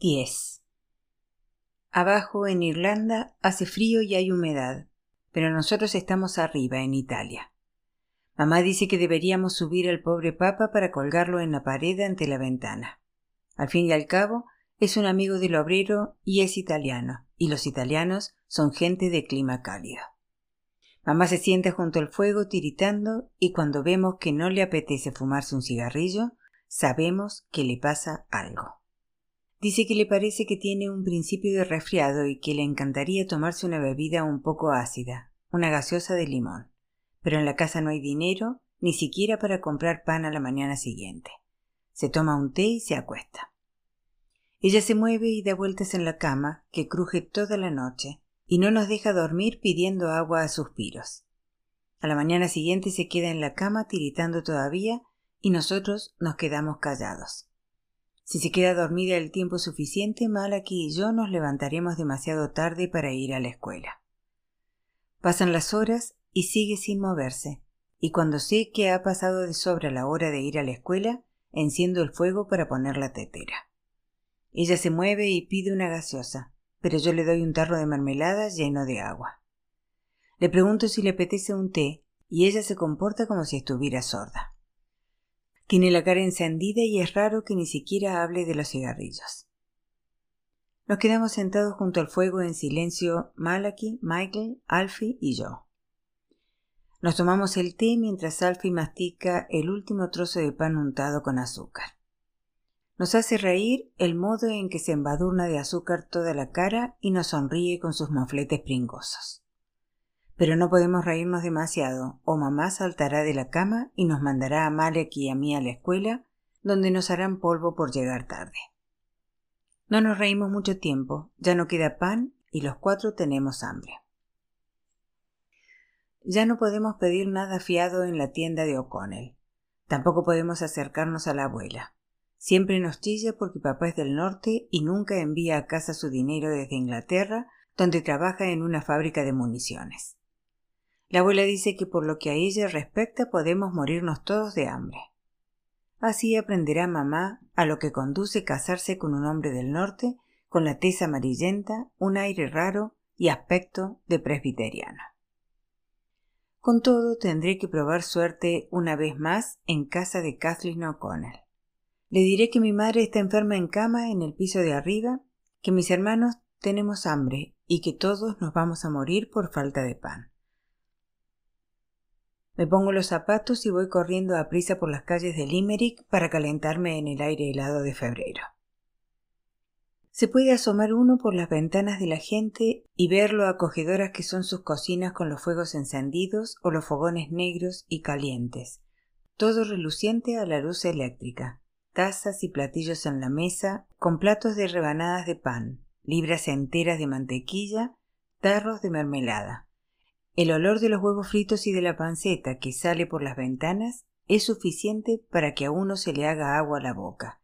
10. Abajo, en Irlanda, hace frío y hay humedad, pero nosotros estamos arriba, en Italia. Mamá dice que deberíamos subir al pobre papa para colgarlo en la pared ante la ventana. Al fin y al cabo, es un amigo del obrero y es italiano, y los italianos son gente de clima cálido. Mamá se sienta junto al fuego tiritando y cuando vemos que no le apetece fumarse un cigarrillo, sabemos que le pasa algo. Dice que le parece que tiene un principio de resfriado y que le encantaría tomarse una bebida un poco ácida, una gaseosa de limón. Pero en la casa no hay dinero, ni siquiera para comprar pan a la mañana siguiente. Se toma un té y se acuesta. Ella se mueve y da vueltas en la cama, que cruje toda la noche, y no nos deja dormir pidiendo agua a suspiros. A la mañana siguiente se queda en la cama tiritando todavía y nosotros nos quedamos callados. Si se queda dormida el tiempo suficiente, Malaki y yo nos levantaremos demasiado tarde para ir a la escuela. Pasan las horas y sigue sin moverse, y cuando sé que ha pasado de sobra la hora de ir a la escuela, enciendo el fuego para poner la tetera. Ella se mueve y pide una gaseosa, pero yo le doy un tarro de mermelada lleno de agua. Le pregunto si le apetece un té, y ella se comporta como si estuviera sorda. Tiene la cara encendida y es raro que ni siquiera hable de los cigarrillos. Nos quedamos sentados junto al fuego en silencio Malaki, Michael, Alfie y yo. Nos tomamos el té mientras Alfie mastica el último trozo de pan untado con azúcar. Nos hace reír el modo en que se embadurna de azúcar toda la cara y nos sonríe con sus mofletes pringosos. Pero no podemos reírnos demasiado, o mamá saltará de la cama y nos mandará a Malek y a mí a la escuela, donde nos harán polvo por llegar tarde. No nos reímos mucho tiempo, ya no queda pan y los cuatro tenemos hambre. Ya no podemos pedir nada fiado en la tienda de O'Connell. Tampoco podemos acercarnos a la abuela. Siempre nos chilla porque papá es del norte y nunca envía a casa su dinero desde Inglaterra, donde trabaja en una fábrica de municiones. La abuela dice que por lo que a ella respecta podemos morirnos todos de hambre. Así aprenderá mamá a lo que conduce casarse con un hombre del norte, con la tez amarillenta, un aire raro y aspecto de presbiteriano. Con todo, tendré que probar suerte una vez más en casa de Kathleen O'Connell. Le diré que mi madre está enferma en cama en el piso de arriba, que mis hermanos tenemos hambre y que todos nos vamos a morir por falta de pan. Me pongo los zapatos y voy corriendo a prisa por las calles de Limerick para calentarme en el aire helado de febrero. Se puede asomar uno por las ventanas de la gente y ver lo acogedoras que son sus cocinas con los fuegos encendidos o los fogones negros y calientes, todo reluciente a la luz eléctrica, tazas y platillos en la mesa, con platos de rebanadas de pan, libras enteras de mantequilla, tarros de mermelada. El olor de los huevos fritos y de la panceta que sale por las ventanas es suficiente para que a uno se le haga agua a la boca.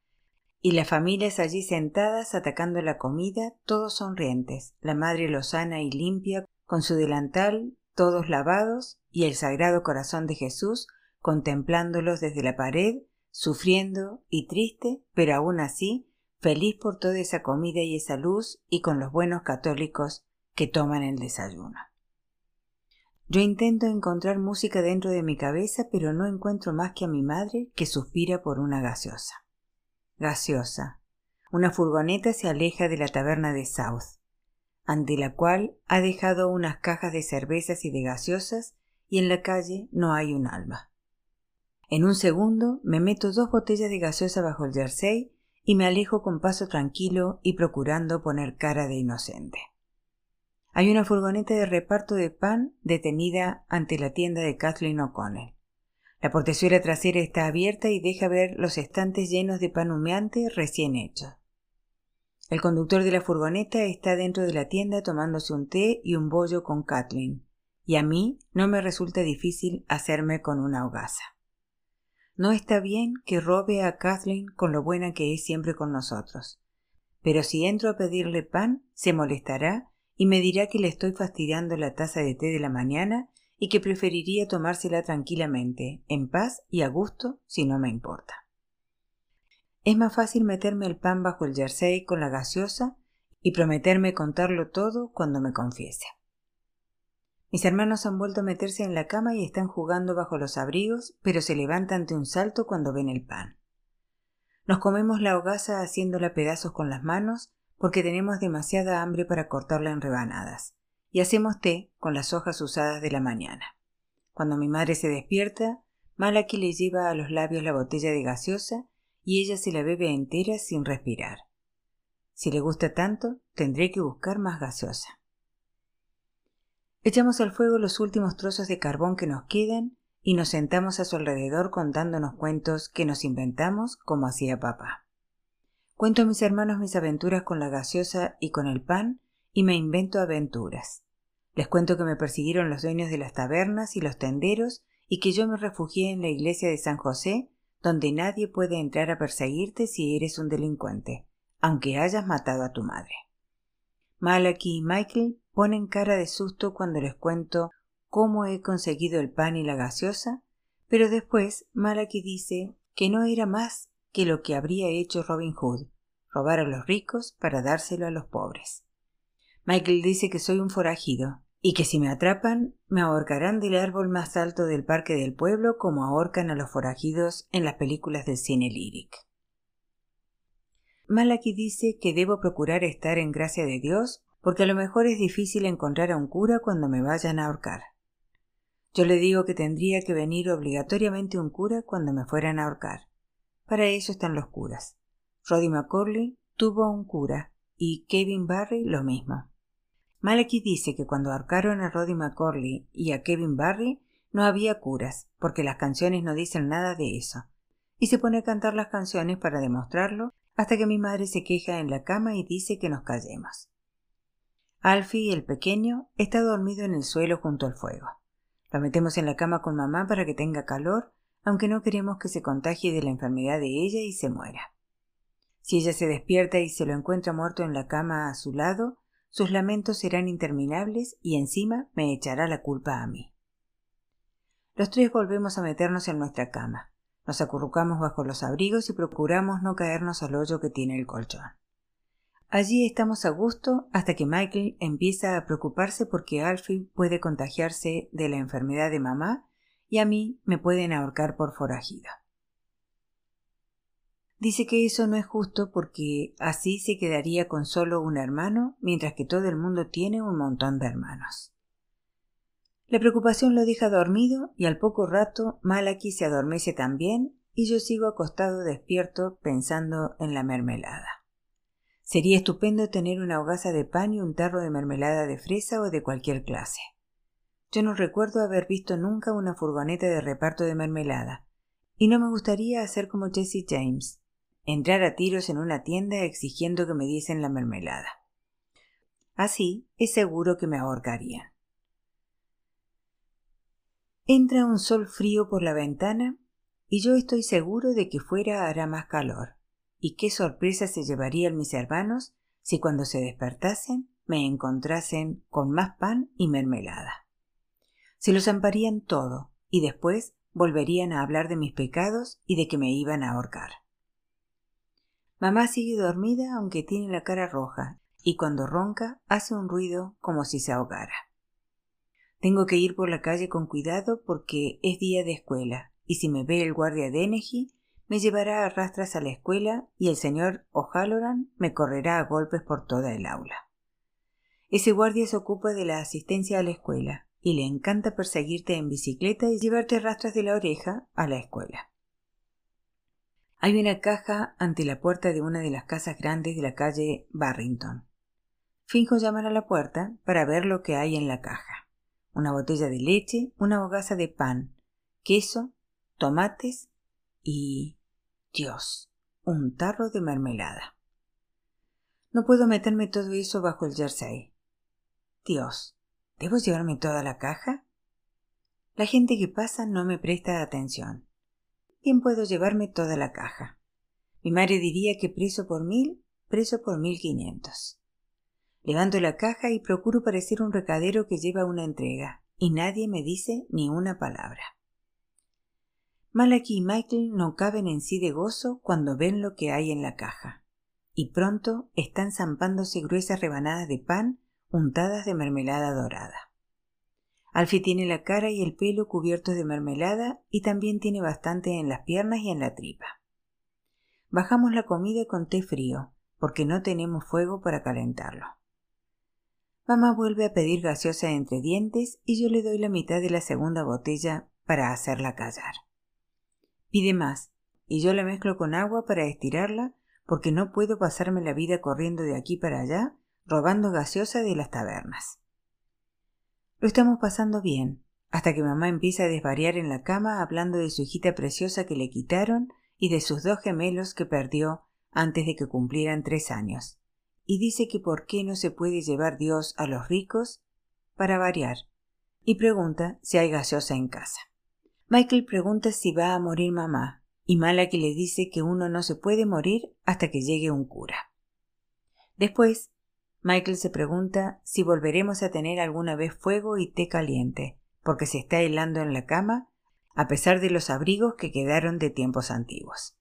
Y las familias allí sentadas atacando la comida, todos sonrientes, la madre lozana y limpia, con su delantal, todos lavados, y el sagrado corazón de Jesús contemplándolos desde la pared, sufriendo y triste, pero aún así feliz por toda esa comida y esa luz y con los buenos católicos que toman el desayuno. Yo intento encontrar música dentro de mi cabeza, pero no encuentro más que a mi madre que suspira por una gaseosa. Gaseosa. Una furgoneta se aleja de la taberna de South, ante la cual ha dejado unas cajas de cervezas y de gaseosas, y en la calle no hay un alma. En un segundo me meto dos botellas de gaseosa bajo el jersey y me alejo con paso tranquilo y procurando poner cara de inocente. Hay una furgoneta de reparto de pan detenida ante la tienda de Kathleen O'Connell. La portezuela trasera está abierta y deja ver los estantes llenos de pan humeante recién hecho. El conductor de la furgoneta está dentro de la tienda tomándose un té y un bollo con Kathleen, y a mí no me resulta difícil hacerme con una hogaza. No está bien que robe a Kathleen con lo buena que es siempre con nosotros. Pero si entro a pedirle pan, se molestará y me dirá que le estoy fastidiando la taza de té de la mañana y que preferiría tomársela tranquilamente, en paz y a gusto, si no me importa. Es más fácil meterme el pan bajo el jersey con la gaseosa y prometerme contarlo todo cuando me confiese. Mis hermanos han vuelto a meterse en la cama y están jugando bajo los abrigos, pero se levantan de un salto cuando ven el pan. Nos comemos la hogaza haciéndola pedazos con las manos porque tenemos demasiada hambre para cortarla en rebanadas, y hacemos té con las hojas usadas de la mañana. Cuando mi madre se despierta, Malaki le lleva a los labios la botella de gaseosa y ella se la bebe entera sin respirar. Si le gusta tanto, tendré que buscar más gaseosa. Echamos al fuego los últimos trozos de carbón que nos quedan y nos sentamos a su alrededor contándonos cuentos que nos inventamos como hacía papá. Cuento a mis hermanos mis aventuras con la gaseosa y con el pan y me invento aventuras. Les cuento que me persiguieron los dueños de las tabernas y los tenderos y que yo me refugié en la iglesia de San José, donde nadie puede entrar a perseguirte si eres un delincuente, aunque hayas matado a tu madre. Malachi y Michael ponen cara de susto cuando les cuento cómo he conseguido el pan y la gaseosa, pero después Malachi dice que no era más que lo que habría hecho Robin Hood, robar a los ricos para dárselo a los pobres. Michael dice que soy un forajido y que si me atrapan me ahorcarán del árbol más alto del parque del pueblo como ahorcan a los forajidos en las películas del cine líric. Malachi dice que debo procurar estar en gracia de Dios porque a lo mejor es difícil encontrar a un cura cuando me vayan a ahorcar. Yo le digo que tendría que venir obligatoriamente un cura cuando me fueran a ahorcar. Para eso están los curas. Roddy McCorley tuvo un cura y Kevin Barry lo mismo. Malachi dice que cuando ahorcaron a Roddy McCorley y a Kevin Barry no había curas, porque las canciones no dicen nada de eso. Y se pone a cantar las canciones para demostrarlo hasta que mi madre se queja en la cama y dice que nos callemos. Alfie, el pequeño, está dormido en el suelo junto al fuego. Lo metemos en la cama con mamá para que tenga calor, aunque no queremos que se contagie de la enfermedad de ella y se muera. Si ella se despierta y se lo encuentra muerto en la cama a su lado, sus lamentos serán interminables y encima me echará la culpa a mí. Los tres volvemos a meternos en nuestra cama. Nos acurrucamos bajo los abrigos y procuramos no caernos al hoyo que tiene el colchón. Allí estamos a gusto hasta que Michael empieza a preocuparse porque Alfie puede contagiarse de la enfermedad de mamá y a mí me pueden ahorcar por forajida. Dice que eso no es justo porque así se quedaría con solo un hermano, mientras que todo el mundo tiene un montón de hermanos. La preocupación lo deja dormido y al poco rato Malaki se adormece también y yo sigo acostado despierto pensando en la mermelada. Sería estupendo tener una hogaza de pan y un tarro de mermelada de fresa o de cualquier clase. Yo no recuerdo haber visto nunca una furgoneta de reparto de mermelada, y no me gustaría hacer como Jesse James, entrar a tiros en una tienda exigiendo que me diesen la mermelada. Así es seguro que me ahorcarían. Entra un sol frío por la ventana y yo estoy seguro de que fuera hará más calor y qué sorpresa se llevarían mis hermanos si cuando se despertasen me encontrasen con más pan y mermelada. Se los amparían todo y después volverían a hablar de mis pecados y de que me iban a ahorcar. Mamá sigue dormida aunque tiene la cara roja y cuando ronca hace un ruido como si se ahogara. Tengo que ir por la calle con cuidado porque es día de escuela y si me ve el guardia de Enegi me llevará a rastras a la escuela y el señor O'Halloran me correrá a golpes por toda el aula. Ese guardia se ocupa de la asistencia a la escuela y le encanta perseguirte en bicicleta y llevarte rastras de la oreja a la escuela. Hay una caja ante la puerta de una de las casas grandes de la calle Barrington. Finjo llamar a la puerta para ver lo que hay en la caja. Una botella de leche, una hogaza de pan, queso, tomates y... Dios, un tarro de mermelada. No puedo meterme todo eso bajo el jersey. Dios, ¿debo llevarme toda la caja? La gente que pasa no me presta atención. Bien puedo llevarme toda la caja. Mi madre diría que preso por mil, preso por mil quinientos. Levanto la caja y procuro parecer un recadero que lleva una entrega, y nadie me dice ni una palabra. Malaki y Michael no caben en sí de gozo cuando ven lo que hay en la caja, y pronto están zampándose gruesas rebanadas de pan untadas de mermelada dorada. Alfie tiene la cara y el pelo cubiertos de mermelada y también tiene bastante en las piernas y en la tripa. Bajamos la comida con té frío, porque no tenemos fuego para calentarlo. Mamá vuelve a pedir gaseosa entre dientes y yo le doy la mitad de la segunda botella para hacerla callar. Pide más, y yo la mezclo con agua para estirarla, porque no puedo pasarme la vida corriendo de aquí para allá, robando gaseosa de las tabernas. Lo estamos pasando bien, hasta que mamá empieza a desvariar en la cama hablando de su hijita preciosa que le quitaron y de sus dos gemelos que perdió antes de que cumplieran tres años, y dice que por qué no se puede llevar Dios a los ricos para variar, y pregunta si hay gaseosa en casa. Michael pregunta si va a morir mamá, y Malaki le dice que uno no se puede morir hasta que llegue un cura. Después, Michael se pregunta si volveremos a tener alguna vez fuego y té caliente, porque se está helando en la cama a pesar de los abrigos que quedaron de tiempos antiguos.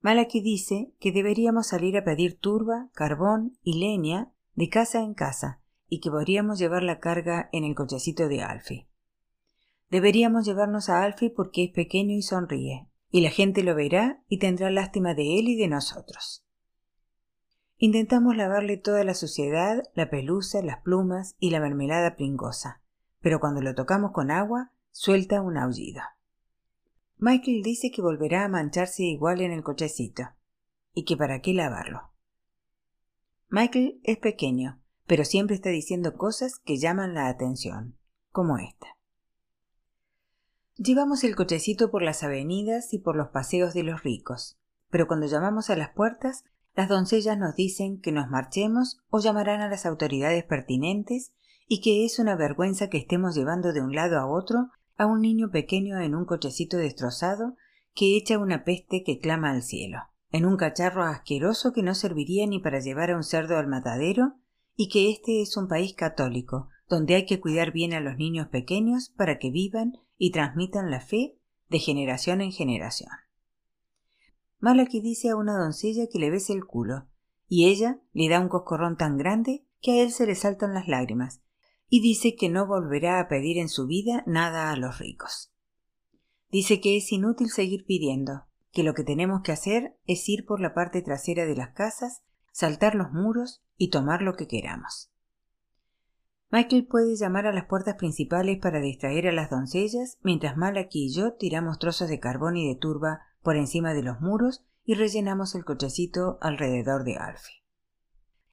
Malaki dice que deberíamos salir a pedir turba, carbón y leña de casa en casa y que podríamos llevar la carga en el cochecito de Alfie. Deberíamos llevarnos a Alfie porque es pequeño y sonríe, y la gente lo verá y tendrá lástima de él y de nosotros. Intentamos lavarle toda la suciedad, la pelusa, las plumas y la mermelada pringosa, pero cuando lo tocamos con agua suelta un aullido. Michael dice que volverá a mancharse igual en el cochecito, y que para qué lavarlo. Michael es pequeño, pero siempre está diciendo cosas que llaman la atención, como esta. Llevamos el cochecito por las avenidas y por los paseos de los ricos, pero cuando llamamos a las puertas, las doncellas nos dicen que nos marchemos o llamarán a las autoridades pertinentes y que es una vergüenza que estemos llevando de un lado a otro a un niño pequeño en un cochecito destrozado que echa una peste que clama al cielo, en un cacharro asqueroso que no serviría ni para llevar a un cerdo al matadero, y que este es un país católico, donde hay que cuidar bien a los niños pequeños para que vivan y transmitan la fe de generación en generación. Malaki dice a una doncella que le bese el culo, y ella le da un coscorrón tan grande que a él se le saltan las lágrimas, y dice que no volverá a pedir en su vida nada a los ricos. Dice que es inútil seguir pidiendo, que lo que tenemos que hacer es ir por la parte trasera de las casas, saltar los muros y tomar lo que queramos. Michael puede llamar a las puertas principales para distraer a las doncellas, mientras Malaki y yo tiramos trozos de carbón y de turba por encima de los muros y rellenamos el cochecito alrededor de Alfie.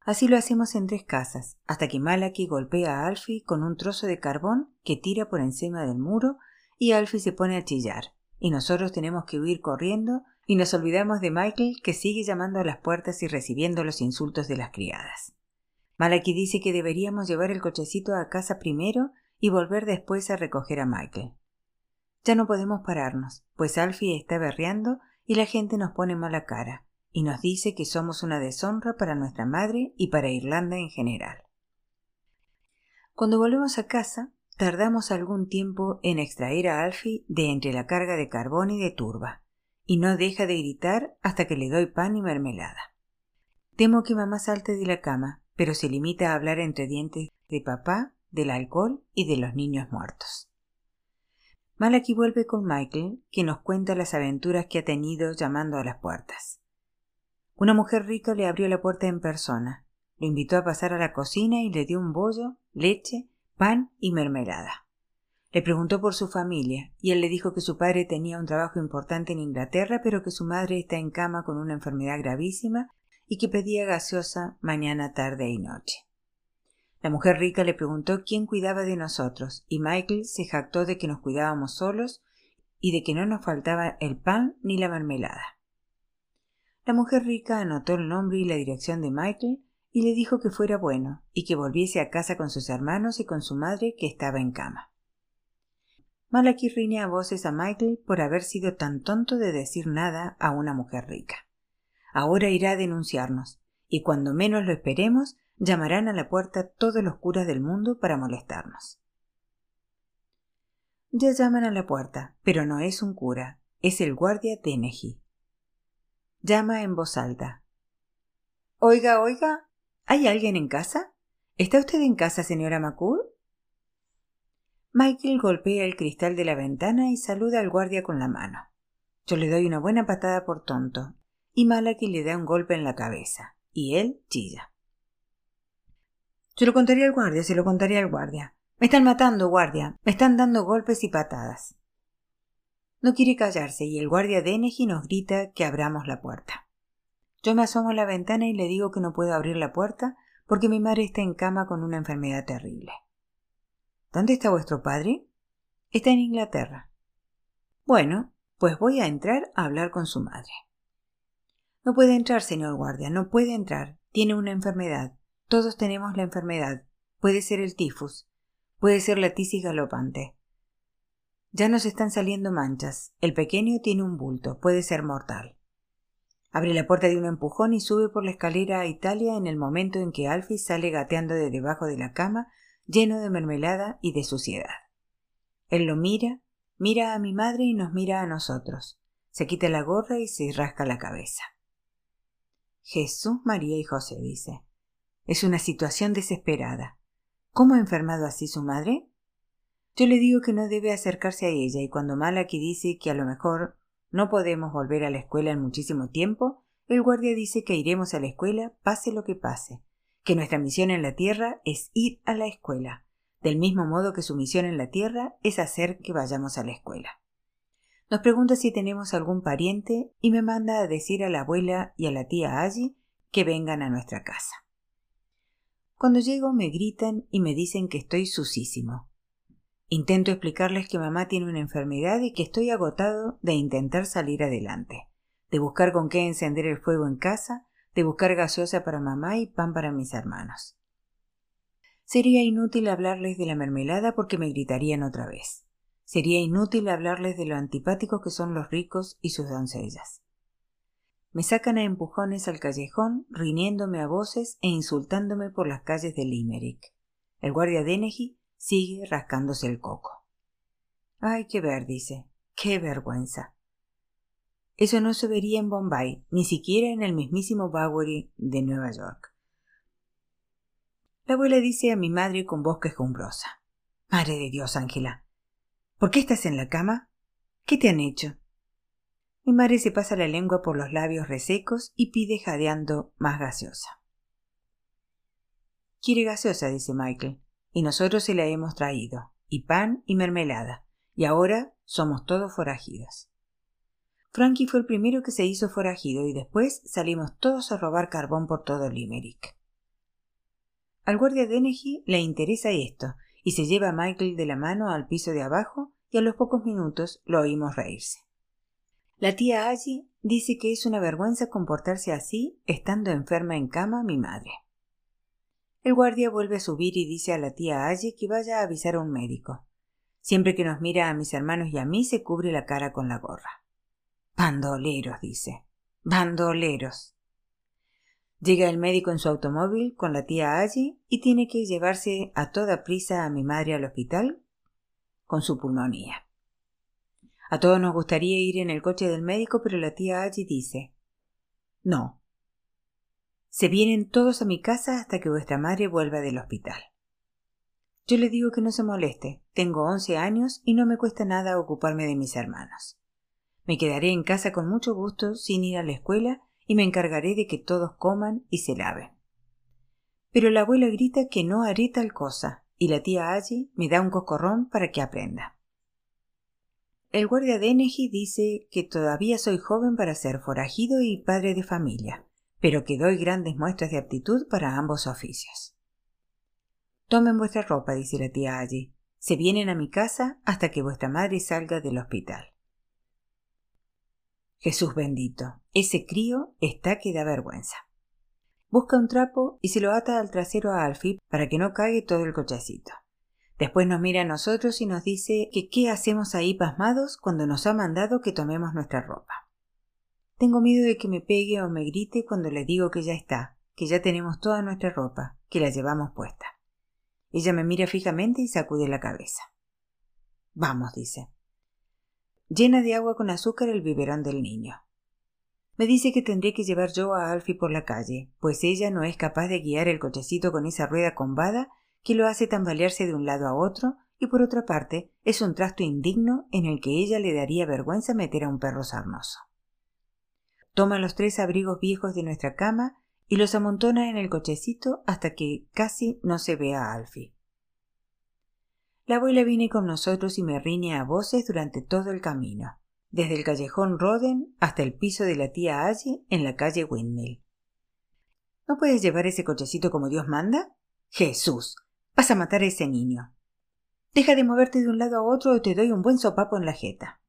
Así lo hacemos en tres casas, hasta que Malaki golpea a Alfie con un trozo de carbón que tira por encima del muro y Alfie se pone a chillar, y nosotros tenemos que huir corriendo y nos olvidamos de Michael que sigue llamando a las puertas y recibiendo los insultos de las criadas. Malaki dice que deberíamos llevar el cochecito a casa primero y volver después a recoger a Michael. Ya no podemos pararnos, pues Alfie está berreando y la gente nos pone mala cara, y nos dice que somos una deshonra para nuestra madre y para Irlanda en general. Cuando volvemos a casa, tardamos algún tiempo en extraer a Alfie de entre la carga de carbón y de turba, y no deja de gritar hasta que le doy pan y mermelada. Temo que mamá salte de la cama, pero se limita a hablar entre dientes de papá, del alcohol y de los niños muertos. Malaki vuelve con Michael, que nos cuenta las aventuras que ha tenido llamando a las puertas. Una mujer rica le abrió la puerta en persona, lo invitó a pasar a la cocina y le dio un bollo, leche, pan y mermelada. Le preguntó por su familia, y él le dijo que su padre tenía un trabajo importante en Inglaterra, pero que su madre está en cama con una enfermedad gravísima y que pedía gaseosa mañana, tarde y noche. La mujer rica le preguntó quién cuidaba de nosotros, y Michael se jactó de que nos cuidábamos solos y de que no nos faltaba el pan ni la mermelada. La mujer rica anotó el nombre y la dirección de Michael y le dijo que fuera bueno y que volviese a casa con sus hermanos y con su madre que estaba en cama. Malaki riñe a voces a Michael por haber sido tan tonto de decir nada a una mujer rica. Ahora irá a denunciarnos, y cuando menos lo esperemos, llamarán a la puerta todos los curas del mundo para molestarnos. Ya llaman a la puerta, pero no es un cura, es el guardia Teneji. Llama en voz alta. Oiga, oiga, ¿hay alguien en casa? ¿Está usted en casa, señora McCool? Michael golpea el cristal de la ventana y saluda al guardia con la mano. Yo le doy una buena patada por tonto, y Malaki le da un golpe en la cabeza, y él chilla. Se lo contaría al guardia, se lo contaría al guardia. Me están matando, guardia. Me están dando golpes y patadas. No quiere callarse y el guardia de Eneji nos grita que abramos la puerta. Yo me asomo a la ventana y le digo que no puedo abrir la puerta porque mi madre está en cama con una enfermedad terrible. ¿Dónde está vuestro padre? Está en Inglaterra. Bueno, pues voy a entrar a hablar con su madre. No puede entrar, señor guardia, no puede entrar. Tiene una enfermedad. Todos tenemos la enfermedad. Puede ser el tifus. Puede ser la tisis galopante. Ya nos están saliendo manchas. El pequeño tiene un bulto. Puede ser mortal. Abre la puerta de un empujón y sube por la escalera a Italia en el momento en que Alfie sale gateando de debajo de la cama, lleno de mermelada y de suciedad. Él lo mira, mira a mi madre y nos mira a nosotros. Se quita la gorra y se rasca la cabeza. Jesús, María y José, dice. Es una situación desesperada. ¿Cómo ha enfermado así su madre? Yo le digo que no debe acercarse a ella y cuando Malaki dice que a lo mejor no podemos volver a la escuela en muchísimo tiempo, el guardia dice que iremos a la escuela pase lo que pase, que nuestra misión en la Tierra es ir a la escuela, del mismo modo que su misión en la Tierra es hacer que vayamos a la escuela. Nos pregunta si tenemos algún pariente y me manda a decir a la abuela y a la tía allí que vengan a nuestra casa. Cuando llego me gritan y me dicen que estoy susísimo. Intento explicarles que mamá tiene una enfermedad y que estoy agotado de intentar salir adelante, de buscar con qué encender el fuego en casa, de buscar gaseosa para mamá y pan para mis hermanos. Sería inútil hablarles de la mermelada porque me gritarían otra vez. Sería inútil hablarles de lo antipáticos que son los ricos y sus doncellas. Me sacan a empujones al callejón, riñéndome a voces e insultándome por las calles de Limerick. El guardia Dennehy sigue rascándose el coco. Ay, qué ver, dice. Qué vergüenza. Eso no se vería en Bombay, ni siquiera en el mismísimo Bowery de Nueva York. La abuela dice a mi madre con voz quejumbrosa. Madre de Dios, Ángela. ¿Por qué estás en la cama? ¿Qué te han hecho? Mi madre se pasa la lengua por los labios resecos y pide jadeando más gaseosa. Quiere gaseosa, dice Michael, y nosotros se la hemos traído, y pan y mermelada, y ahora somos todos forajidos. Frankie fue el primero que se hizo forajido y después salimos todos a robar carbón por todo Limerick. Al guardia Dennehy le interesa esto y se lleva a Michael de la mano al piso de abajo y a los pocos minutos lo oímos reírse. La tía Allí dice que es una vergüenza comportarse así estando enferma en cama mi madre. El guardia vuelve a subir y dice a la tía Allí que vaya a avisar a un médico. Siempre que nos mira a mis hermanos y a mí se cubre la cara con la gorra. Bandoleros, dice. Bandoleros. Llega el médico en su automóvil con la tía Allí y tiene que llevarse a toda prisa a mi madre al hospital con su pulmonía. A todos nos gustaría ir en el coche del médico, pero la tía Allí dice No. Se vienen todos a mi casa hasta que vuestra madre vuelva del hospital. Yo le digo que no se moleste. Tengo once años y no me cuesta nada ocuparme de mis hermanos. Me quedaré en casa con mucho gusto sin ir a la escuela y me encargaré de que todos coman y se laven. Pero la abuela grita que no haré tal cosa, y la tía Allí me da un cocorrón para que aprenda. El guardia de Eneji dice que todavía soy joven para ser forajido y padre de familia, pero que doy grandes muestras de aptitud para ambos oficios. Tomen vuestra ropa, dice la tía allí. Se vienen a mi casa hasta que vuestra madre salga del hospital. Jesús bendito, ese crío está que da vergüenza. Busca un trapo y se lo ata al trasero a Alfie para que no caiga todo el cochecito. Después nos mira a nosotros y nos dice que qué hacemos ahí pasmados cuando nos ha mandado que tomemos nuestra ropa. Tengo miedo de que me pegue o me grite cuando le digo que ya está, que ya tenemos toda nuestra ropa, que la llevamos puesta. Ella me mira fijamente y sacude la cabeza. Vamos, dice. Llena de agua con azúcar el biberón del niño. Me dice que tendré que llevar yo a Alfie por la calle, pues ella no es capaz de guiar el cochecito con esa rueda combada que lo hace tambalearse de un lado a otro, y por otra parte es un trasto indigno en el que ella le daría vergüenza meter a un perro sarnoso. Toma los tres abrigos viejos de nuestra cama y los amontona en el cochecito hasta que casi no se vea a Alfie. La abuela viene con nosotros y me riñe a voces durante todo el camino, desde el callejón Roden hasta el piso de la tía Allí en la calle Windmill. ¿No puedes llevar ese cochecito como Dios manda? Jesús, vas a matar a ese niño. Deja de moverte de un lado a otro o te doy un buen sopapo en la jeta.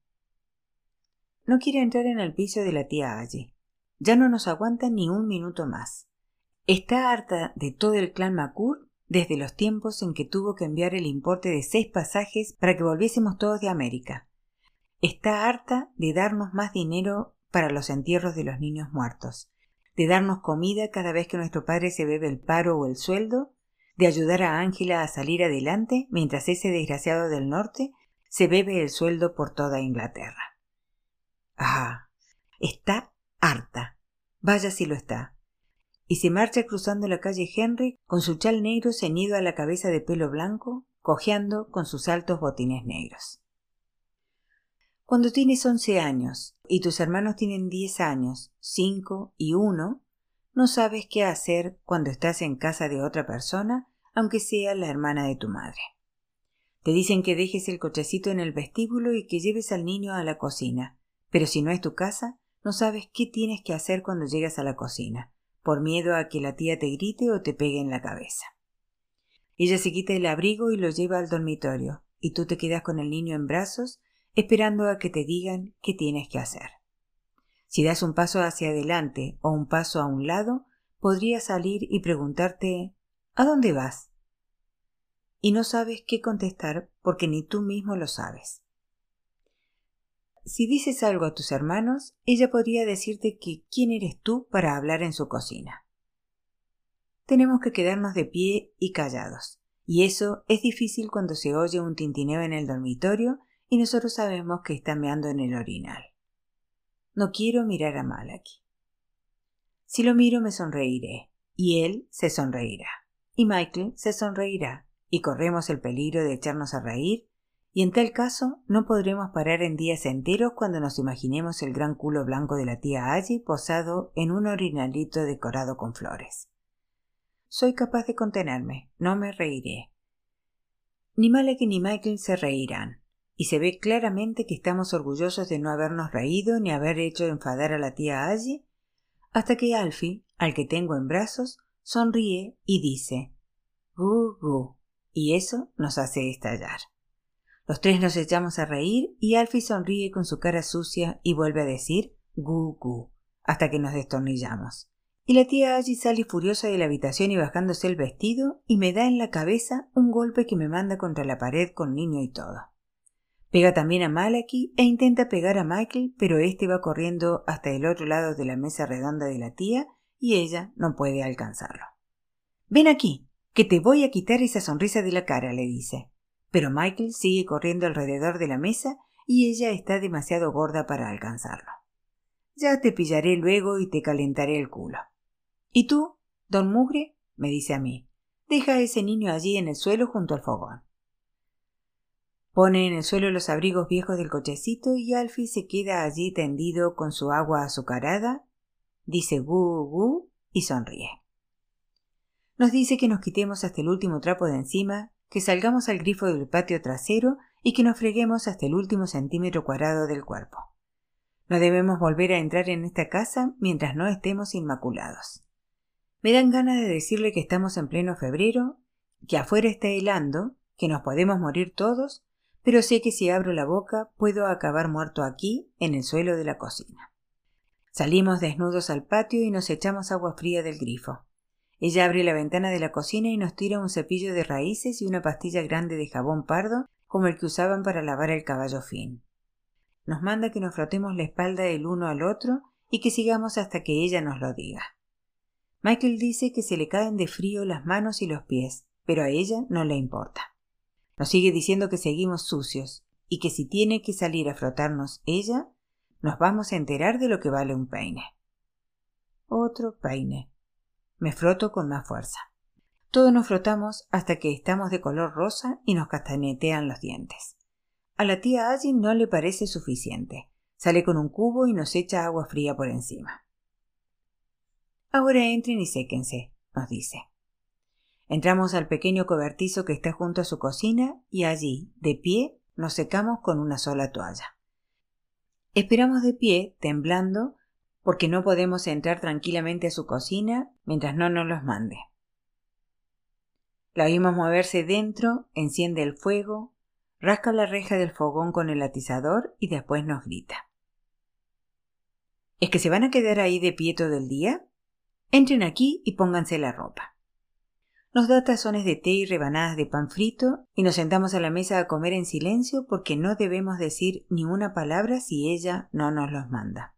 No quiere entrar en el piso de la tía Allí. Ya no nos aguanta ni un minuto más. Está harta de todo el clan Macur desde los tiempos en que tuvo que enviar el importe de seis pasajes para que volviésemos todos de América. Está harta de darnos más dinero para los entierros de los niños muertos, de darnos comida cada vez que nuestro padre se bebe el paro o el sueldo, de ayudar a Ángela a salir adelante mientras ese desgraciado del norte se bebe el sueldo por toda Inglaterra. Ah, está harta. Vaya si lo está y se marcha cruzando la calle Henry con su chal negro ceñido a la cabeza de pelo blanco, cojeando con sus altos botines negros. Cuando tienes once años y tus hermanos tienen diez años, cinco y uno, no sabes qué hacer cuando estás en casa de otra persona, aunque sea la hermana de tu madre. Te dicen que dejes el cochecito en el vestíbulo y que lleves al niño a la cocina, pero si no es tu casa, no sabes qué tienes que hacer cuando llegas a la cocina por miedo a que la tía te grite o te pegue en la cabeza. Ella se quita el abrigo y lo lleva al dormitorio, y tú te quedas con el niño en brazos, esperando a que te digan qué tienes que hacer. Si das un paso hacia adelante o un paso a un lado, podría salir y preguntarte ¿A dónde vas? Y no sabes qué contestar porque ni tú mismo lo sabes. Si dices algo a tus hermanos, ella podría decirte que quién eres tú para hablar en su cocina. Tenemos que quedarnos de pie y callados, y eso es difícil cuando se oye un tintineo en el dormitorio y nosotros sabemos que está meando en el orinal. No quiero mirar a Malaki. Si lo miro me sonreiré, y él se sonreirá, y Michael se sonreirá, y corremos el peligro de echarnos a reír y en tal caso no podremos parar en días enteros cuando nos imaginemos el gran culo blanco de la tía Allí posado en un orinalito decorado con flores. Soy capaz de contenerme, no me reiré. Ni Malek ni Michael se reirán, y se ve claramente que estamos orgullosos de no habernos reído ni haber hecho enfadar a la tía Allí, hasta que Alfie, al que tengo en brazos, sonríe y dice Gu gu, y eso nos hace estallar. Los tres nos echamos a reír y Alfie sonríe con su cara sucia y vuelve a decir gu gu hasta que nos destornillamos. Y la tía allí sale furiosa de la habitación y bajándose el vestido y me da en la cabeza un golpe que me manda contra la pared con niño y todo. Pega también a Malaki e intenta pegar a Michael, pero este va corriendo hasta el otro lado de la mesa redonda de la tía y ella no puede alcanzarlo. Ven aquí, que te voy a quitar esa sonrisa de la cara, le dice pero Michael sigue corriendo alrededor de la mesa y ella está demasiado gorda para alcanzarlo. Ya te pillaré luego y te calentaré el culo. ¿Y tú, don Mugre? me dice a mí. Deja a ese niño allí en el suelo junto al fogón. Pone en el suelo los abrigos viejos del cochecito y Alfie se queda allí tendido con su agua azucarada, dice gu gu y sonríe. Nos dice que nos quitemos hasta el último trapo de encima que salgamos al grifo del patio trasero y que nos freguemos hasta el último centímetro cuadrado del cuerpo. No debemos volver a entrar en esta casa mientras no estemos inmaculados. Me dan ganas de decirle que estamos en pleno febrero, que afuera está helando, que nos podemos morir todos, pero sé que si abro la boca puedo acabar muerto aquí, en el suelo de la cocina. Salimos desnudos al patio y nos echamos agua fría del grifo. Ella abre la ventana de la cocina y nos tira un cepillo de raíces y una pastilla grande de jabón pardo como el que usaban para lavar el caballo fin. Nos manda que nos frotemos la espalda el uno al otro y que sigamos hasta que ella nos lo diga. Michael dice que se le caen de frío las manos y los pies, pero a ella no le importa. Nos sigue diciendo que seguimos sucios, y que si tiene que salir a frotarnos ella, nos vamos a enterar de lo que vale un peine. Otro peine. Me froto con más fuerza. Todos nos frotamos hasta que estamos de color rosa y nos castañetean los dientes. A la tía Allí no le parece suficiente. Sale con un cubo y nos echa agua fría por encima. Ahora entren y séquense, nos dice. Entramos al pequeño cobertizo que está junto a su cocina y allí, de pie, nos secamos con una sola toalla. Esperamos de pie, temblando, porque no podemos entrar tranquilamente a su cocina mientras no nos los mande. La oímos moverse dentro, enciende el fuego, rasca la reja del fogón con el atizador y después nos grita. ¿Es que se van a quedar ahí de pie todo el día? Entren aquí y pónganse la ropa. Nos da tazones de té y rebanadas de pan frito y nos sentamos a la mesa a comer en silencio porque no debemos decir ni una palabra si ella no nos los manda.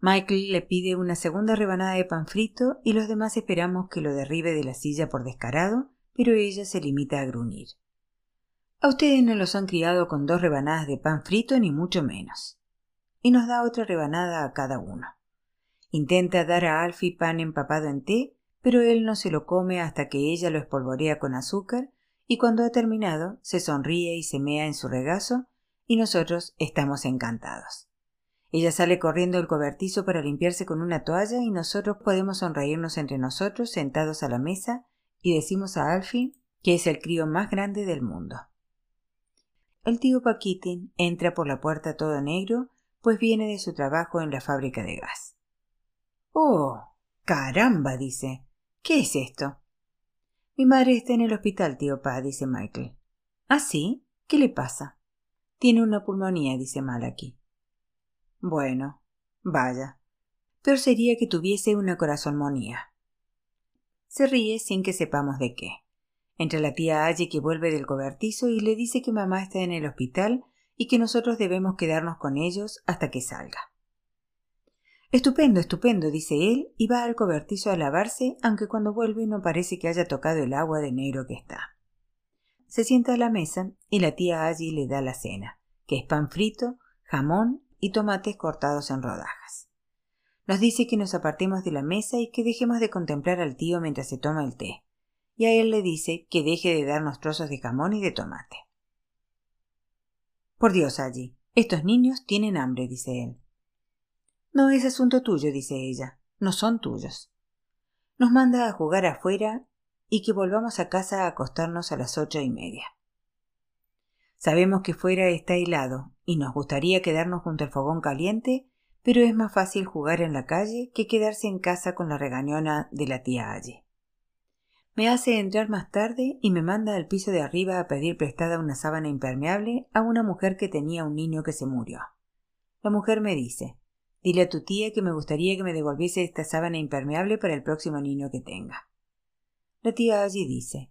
Michael le pide una segunda rebanada de pan frito y los demás esperamos que lo derribe de la silla por descarado, pero ella se limita a gruñir. A ustedes no los han criado con dos rebanadas de pan frito ni mucho menos. Y nos da otra rebanada a cada uno. Intenta dar a Alfie pan empapado en té, pero él no se lo come hasta que ella lo espolvorea con azúcar y cuando ha terminado se sonríe y se mea en su regazo y nosotros estamos encantados. Ella sale corriendo el cobertizo para limpiarse con una toalla y nosotros podemos sonreírnos entre nosotros sentados a la mesa y decimos a Alfie que es el crío más grande del mundo. El tío Paquitín entra por la puerta todo negro, pues viene de su trabajo en la fábrica de gas. Oh. Caramba. dice. ¿Qué es esto? Mi madre está en el hospital, tío Pa, dice Michael. ¿Ah, sí? ¿Qué le pasa? Tiene una pulmonía, dice Malaki. Bueno, vaya. Peor sería que tuviese una corazonmonía. Se ríe sin que sepamos de qué. Entra la tía Allie que vuelve del cobertizo y le dice que mamá está en el hospital y que nosotros debemos quedarnos con ellos hasta que salga. Estupendo, estupendo, dice él, y va al cobertizo a lavarse, aunque cuando vuelve no parece que haya tocado el agua de negro que está. Se sienta a la mesa y la tía allí le da la cena, que es pan frito, jamón y tomates cortados en rodajas. Nos dice que nos apartemos de la mesa y que dejemos de contemplar al tío mientras se toma el té, y a él le dice que deje de darnos trozos de jamón y de tomate. Por Dios, allí, estos niños tienen hambre, dice él. No es asunto tuyo, dice ella. No son tuyos. Nos manda a jugar afuera y que volvamos a casa a acostarnos a las ocho y media. Sabemos que fuera está helado y nos gustaría quedarnos junto al fogón caliente, pero es más fácil jugar en la calle que quedarse en casa con la regañona de la tía allí. Me hace entrar más tarde y me manda al piso de arriba a pedir prestada una sábana impermeable a una mujer que tenía un niño que se murió. La mujer me dice Dile a tu tía que me gustaría que me devolviese esta sábana impermeable para el próximo niño que tenga. La tía allí dice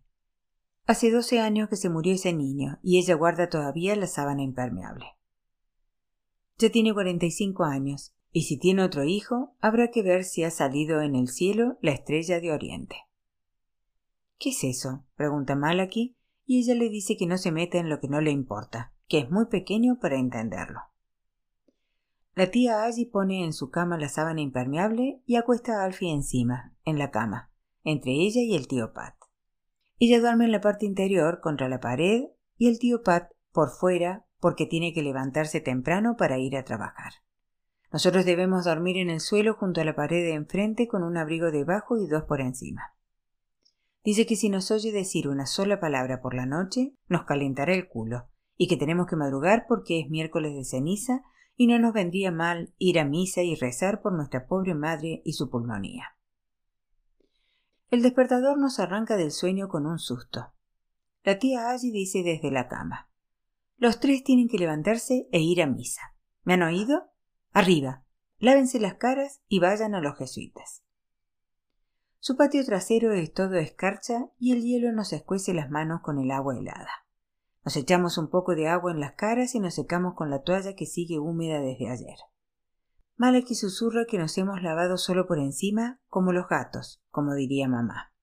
Hace doce años que se murió ese niño y ella guarda todavía la sábana impermeable. Ya tiene cuarenta y cinco años, y si tiene otro hijo, habrá que ver si ha salido en el cielo la estrella de Oriente. ¿Qué es eso? pregunta Malaki, y ella le dice que no se meta en lo que no le importa, que es muy pequeño para entenderlo. La tía allí pone en su cama la sábana impermeable y acuesta a Alfie encima, en la cama, entre ella y el tío Pat. Ella duerme en la parte interior, contra la pared, y el tío Pat por fuera, porque tiene que levantarse temprano para ir a trabajar. Nosotros debemos dormir en el suelo junto a la pared de enfrente con un abrigo debajo y dos por encima. Dice que si nos oye decir una sola palabra por la noche, nos calentará el culo, y que tenemos que madrugar porque es miércoles de ceniza y no nos vendría mal ir a misa y rezar por nuestra pobre madre y su pulmonía. El despertador nos arranca del sueño con un susto. La tía allí dice desde la cama Los tres tienen que levantarse e ir a misa. ¿Me han oído? Arriba. Lávense las caras y vayan a los jesuitas. Su patio trasero es todo escarcha y el hielo nos escuece las manos con el agua helada. Nos echamos un poco de agua en las caras y nos secamos con la toalla que sigue húmeda desde ayer. Malaki susurra que nos hemos lavado solo por encima, como los gatos, como diría mamá.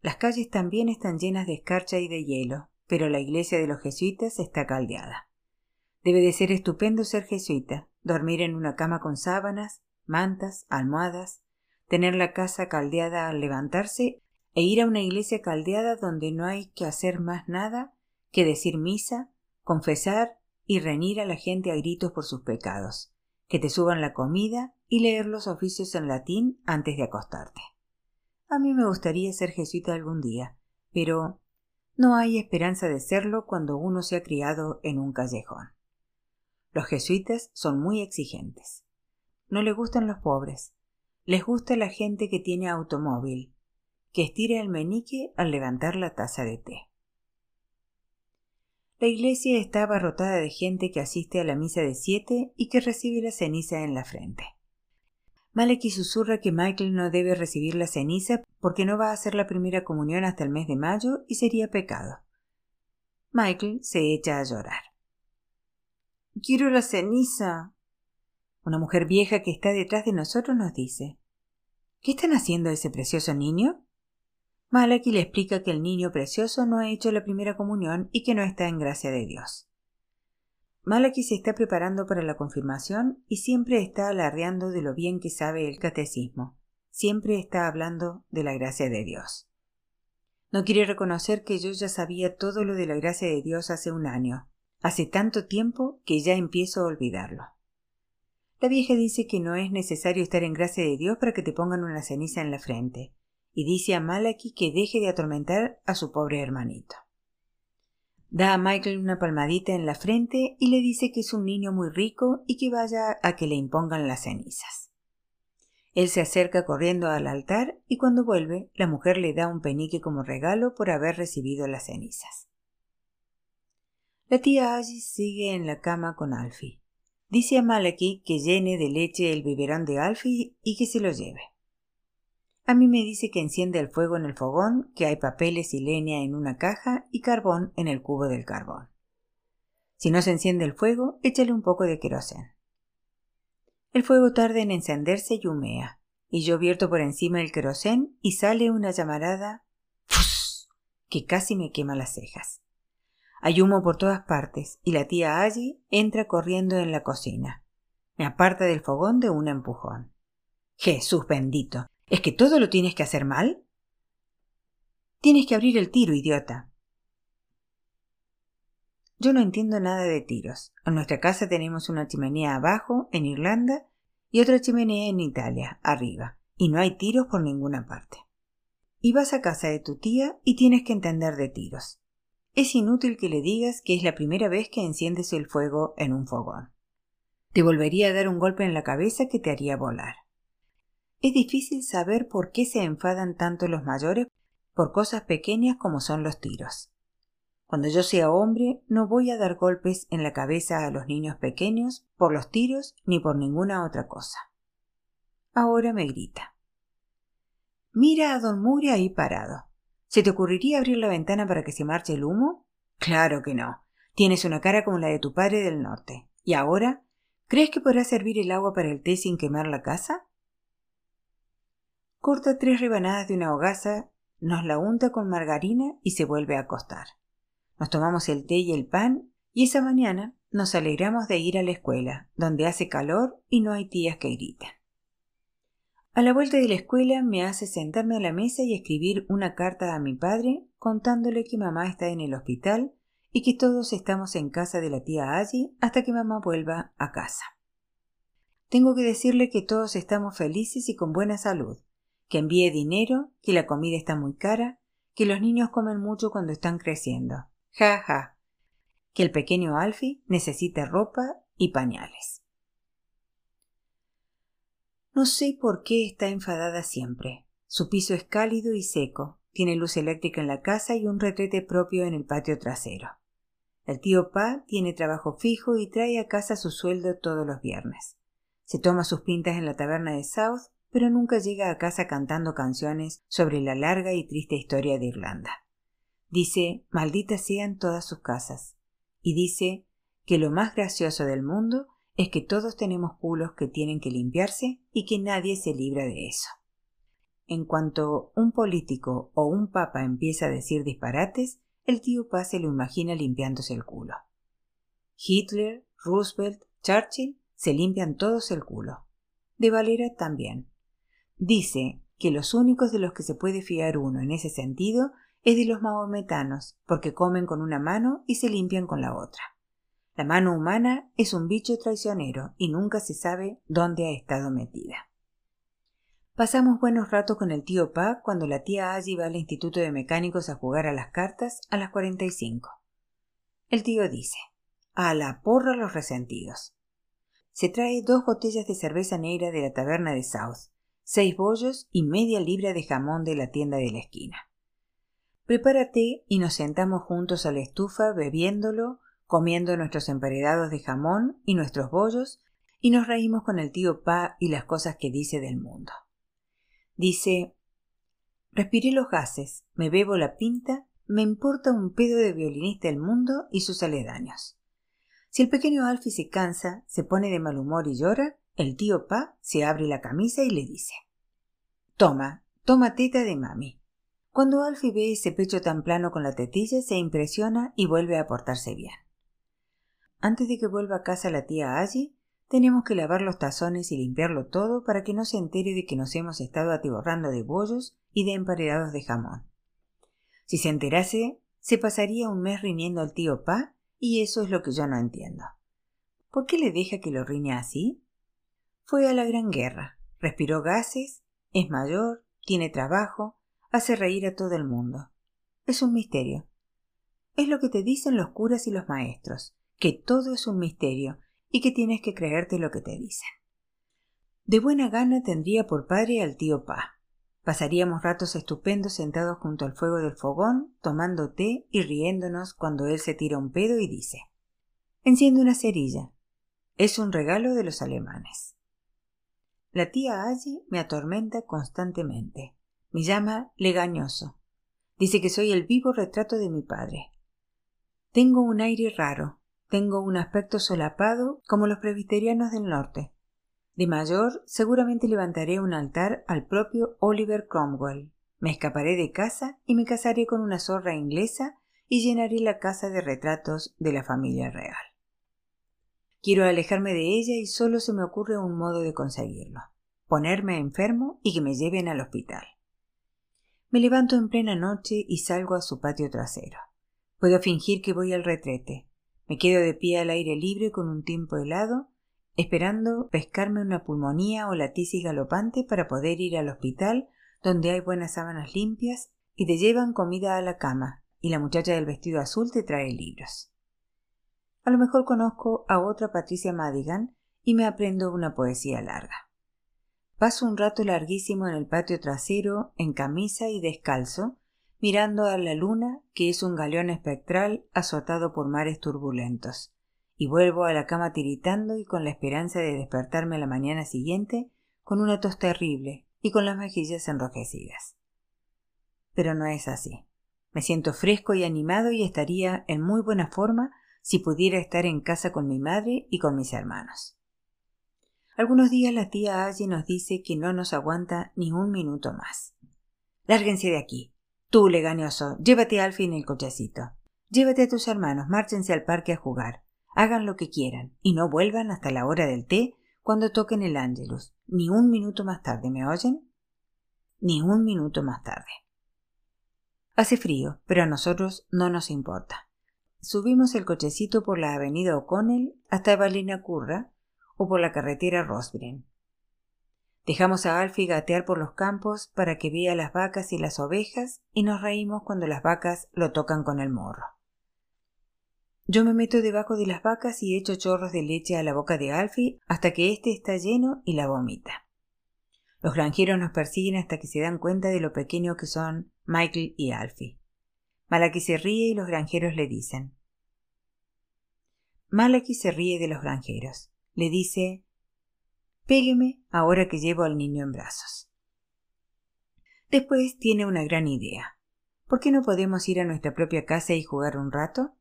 Las calles también están llenas de escarcha y de hielo, pero la iglesia de los jesuitas está caldeada. Debe de ser estupendo ser jesuita, dormir en una cama con sábanas, mantas, almohadas, tener la casa caldeada al levantarse e ir a una iglesia caldeada donde no hay que hacer más nada que decir misa, confesar y reñir a la gente a gritos por sus pecados, que te suban la comida y leer los oficios en latín antes de acostarte. A mí me gustaría ser jesuita algún día, pero no hay esperanza de serlo cuando uno se ha criado en un callejón. Los jesuitas son muy exigentes. No les gustan los pobres. Les gusta la gente que tiene automóvil, que estira el menique al levantar la taza de té. La iglesia está abarrotada de gente que asiste a la misa de siete y que recibe la ceniza en la frente. Maleki susurra que Michael no debe recibir la ceniza porque no va a hacer la primera comunión hasta el mes de mayo y sería pecado. Michael se echa a llorar. Quiero la ceniza. Una mujer vieja que está detrás de nosotros nos dice ¿Qué están haciendo ese precioso niño? Malaki le explica que el niño precioso no ha hecho la primera comunión y que no está en gracia de Dios. Malaki se está preparando para la confirmación y siempre está alardeando de lo bien que sabe el catecismo. Siempre está hablando de la gracia de Dios. No quiere reconocer que yo ya sabía todo lo de la gracia de Dios hace un año, Hace tanto tiempo que ya empiezo a olvidarlo. La vieja dice que no es necesario estar en gracia de Dios para que te pongan una ceniza en la frente, y dice a Malaki que deje de atormentar a su pobre hermanito. Da a Michael una palmadita en la frente y le dice que es un niño muy rico y que vaya a que le impongan las cenizas. Él se acerca corriendo al altar y cuando vuelve, la mujer le da un penique como regalo por haber recibido las cenizas. La tía Aggie sigue en la cama con Alfie. Dice a Malaki que llene de leche el biberón de Alfie y que se lo lleve. A mí me dice que enciende el fuego en el fogón, que hay papeles y leña en una caja y carbón en el cubo del carbón. Si no se enciende el fuego, échale un poco de querosén. El fuego tarda en encenderse y humea, y yo vierto por encima el querosén y sale una llamarada ¡Fus! que casi me quema las cejas. Hay humo por todas partes y la tía allí entra corriendo en la cocina. Me aparta del fogón de un empujón. Jesús bendito. ¿Es que todo lo tienes que hacer mal? Tienes que abrir el tiro, idiota. Yo no entiendo nada de tiros. En nuestra casa tenemos una chimenea abajo, en Irlanda, y otra chimenea en Italia, arriba, y no hay tiros por ninguna parte. Y vas a casa de tu tía y tienes que entender de tiros. Es inútil que le digas que es la primera vez que enciendes el fuego en un fogón. Te volvería a dar un golpe en la cabeza que te haría volar. Es difícil saber por qué se enfadan tanto los mayores por cosas pequeñas como son los tiros. Cuando yo sea hombre, no voy a dar golpes en la cabeza a los niños pequeños por los tiros ni por ninguna otra cosa. Ahora me grita. Mira a don Mure ahí parado. ¿Se te ocurriría abrir la ventana para que se marche el humo? Claro que no. Tienes una cara como la de tu padre del norte. ¿Y ahora? ¿Crees que podrás servir el agua para el té sin quemar la casa? Corta tres rebanadas de una hogaza, nos la unta con margarina y se vuelve a acostar. Nos tomamos el té y el pan y esa mañana nos alegramos de ir a la escuela, donde hace calor y no hay tías que griten. A la vuelta de la escuela me hace sentarme a la mesa y escribir una carta a mi padre contándole que mamá está en el hospital y que todos estamos en casa de la tía allí hasta que mamá vuelva a casa. Tengo que decirle que todos estamos felices y con buena salud, que envíe dinero, que la comida está muy cara, que los niños comen mucho cuando están creciendo. Ja, ja. Que el pequeño Alfie necesita ropa y pañales. No sé por qué está enfadada siempre. Su piso es cálido y seco, tiene luz eléctrica en la casa y un retrete propio en el patio trasero. El tío Pa tiene trabajo fijo y trae a casa su sueldo todos los viernes. Se toma sus pintas en la taberna de South, pero nunca llega a casa cantando canciones sobre la larga y triste historia de Irlanda. Dice malditas sean todas sus casas, y dice que lo más gracioso del mundo es que todos tenemos culos que tienen que limpiarse y que nadie se libra de eso. En cuanto un político o un papa empieza a decir disparates, el tío Pa se lo imagina limpiándose el culo. Hitler, Roosevelt, Churchill se limpian todos el culo. De Valera también. Dice que los únicos de los que se puede fiar uno en ese sentido es de los mahometanos, porque comen con una mano y se limpian con la otra. La mano humana es un bicho traicionero y nunca se sabe dónde ha estado metida. Pasamos buenos ratos con el tío Pa cuando la tía Allí va al Instituto de Mecánicos a jugar a las cartas a las 45. El tío dice, a la porra los resentidos. Se trae dos botellas de cerveza negra de la taberna de South, seis bollos y media libra de jamón de la tienda de la esquina. Prepárate y nos sentamos juntos a la estufa bebiéndolo, comiendo nuestros emparedados de jamón y nuestros bollos, y nos reímos con el tío Pa y las cosas que dice del mundo. Dice Respiré los gases, me bebo la pinta, me importa un pedo de violinista el mundo y sus aledaños. Si el pequeño Alfie se cansa, se pone de mal humor y llora, el tío Pa se abre la camisa y le dice Toma, toma teta de mami. Cuando Alfie ve ese pecho tan plano con la tetilla, se impresiona y vuelve a portarse bien. Antes de que vuelva a casa la tía allí, tenemos que lavar los tazones y limpiarlo todo para que no se entere de que nos hemos estado atiborrando de bollos y de emparedados de jamón. Si se enterase, se pasaría un mes riñendo al tío Pa, y eso es lo que yo no entiendo. ¿Por qué le deja que lo riña así? Fue a la gran guerra, respiró gases, es mayor, tiene trabajo, hace reír a todo el mundo. Es un misterio. Es lo que te dicen los curas y los maestros, que todo es un misterio y que tienes que creerte lo que te dicen. De buena gana tendría por padre al tío Pa. Pasaríamos ratos estupendos sentados junto al fuego del fogón, tomando té y riéndonos cuando él se tira un pedo y dice Enciende una cerilla. Es un regalo de los alemanes. La tía Allí me atormenta constantemente. Me llama legañoso. Dice que soy el vivo retrato de mi padre. Tengo un aire raro, tengo un aspecto solapado como los presbiterianos del norte. De mayor, seguramente levantaré un altar al propio Oliver Cromwell. Me escaparé de casa y me casaré con una zorra inglesa y llenaré la casa de retratos de la familia real. Quiero alejarme de ella y solo se me ocurre un modo de conseguirlo ponerme enfermo y que me lleven al hospital. Me levanto en plena noche y salgo a su patio trasero. Puedo fingir que voy al retrete, me quedo de pie al aire libre con un tiempo helado, esperando pescarme una pulmonía o la tisis galopante para poder ir al hospital donde hay buenas sábanas limpias y te llevan comida a la cama y la muchacha del vestido azul te trae libros. A lo mejor conozco a otra Patricia Madigan y me aprendo una poesía larga. Paso un rato larguísimo en el patio trasero, en camisa y descalzo, mirando a la luna, que es un galeón espectral azotado por mares turbulentos, y vuelvo a la cama tiritando y con la esperanza de despertarme la mañana siguiente con una tos terrible y con las mejillas enrojecidas. Pero no es así. Me siento fresco y animado y estaría en muy buena forma si pudiera estar en casa con mi madre y con mis hermanos. Algunos días la tía Allí nos dice que no nos aguanta ni un minuto más. Lárguense de aquí, Tú, legañoso, llévate a Alfie en el cochecito. Llévate a tus hermanos, márchense al parque a jugar. Hagan lo que quieran y no vuelvan hasta la hora del té cuando toquen el ángelus. Ni un minuto más tarde, ¿me oyen? Ni un minuto más tarde. Hace frío, pero a nosotros no nos importa. Subimos el cochecito por la avenida O'Connell hasta Valina Curra o por la carretera Rosbren. Dejamos a Alfie gatear por los campos para que vea las vacas y las ovejas y nos reímos cuando las vacas lo tocan con el morro. Yo me meto debajo de las vacas y echo chorros de leche a la boca de Alfie hasta que éste está lleno y la vomita. Los granjeros nos persiguen hasta que se dan cuenta de lo pequeño que son Michael y Alfie. Malaki se ríe y los granjeros le dicen. Malaki se ríe de los granjeros. Le dice Pégueme ahora que llevo al niño en brazos. Después tiene una gran idea. ¿Por qué no podemos ir a nuestra propia casa y jugar un rato?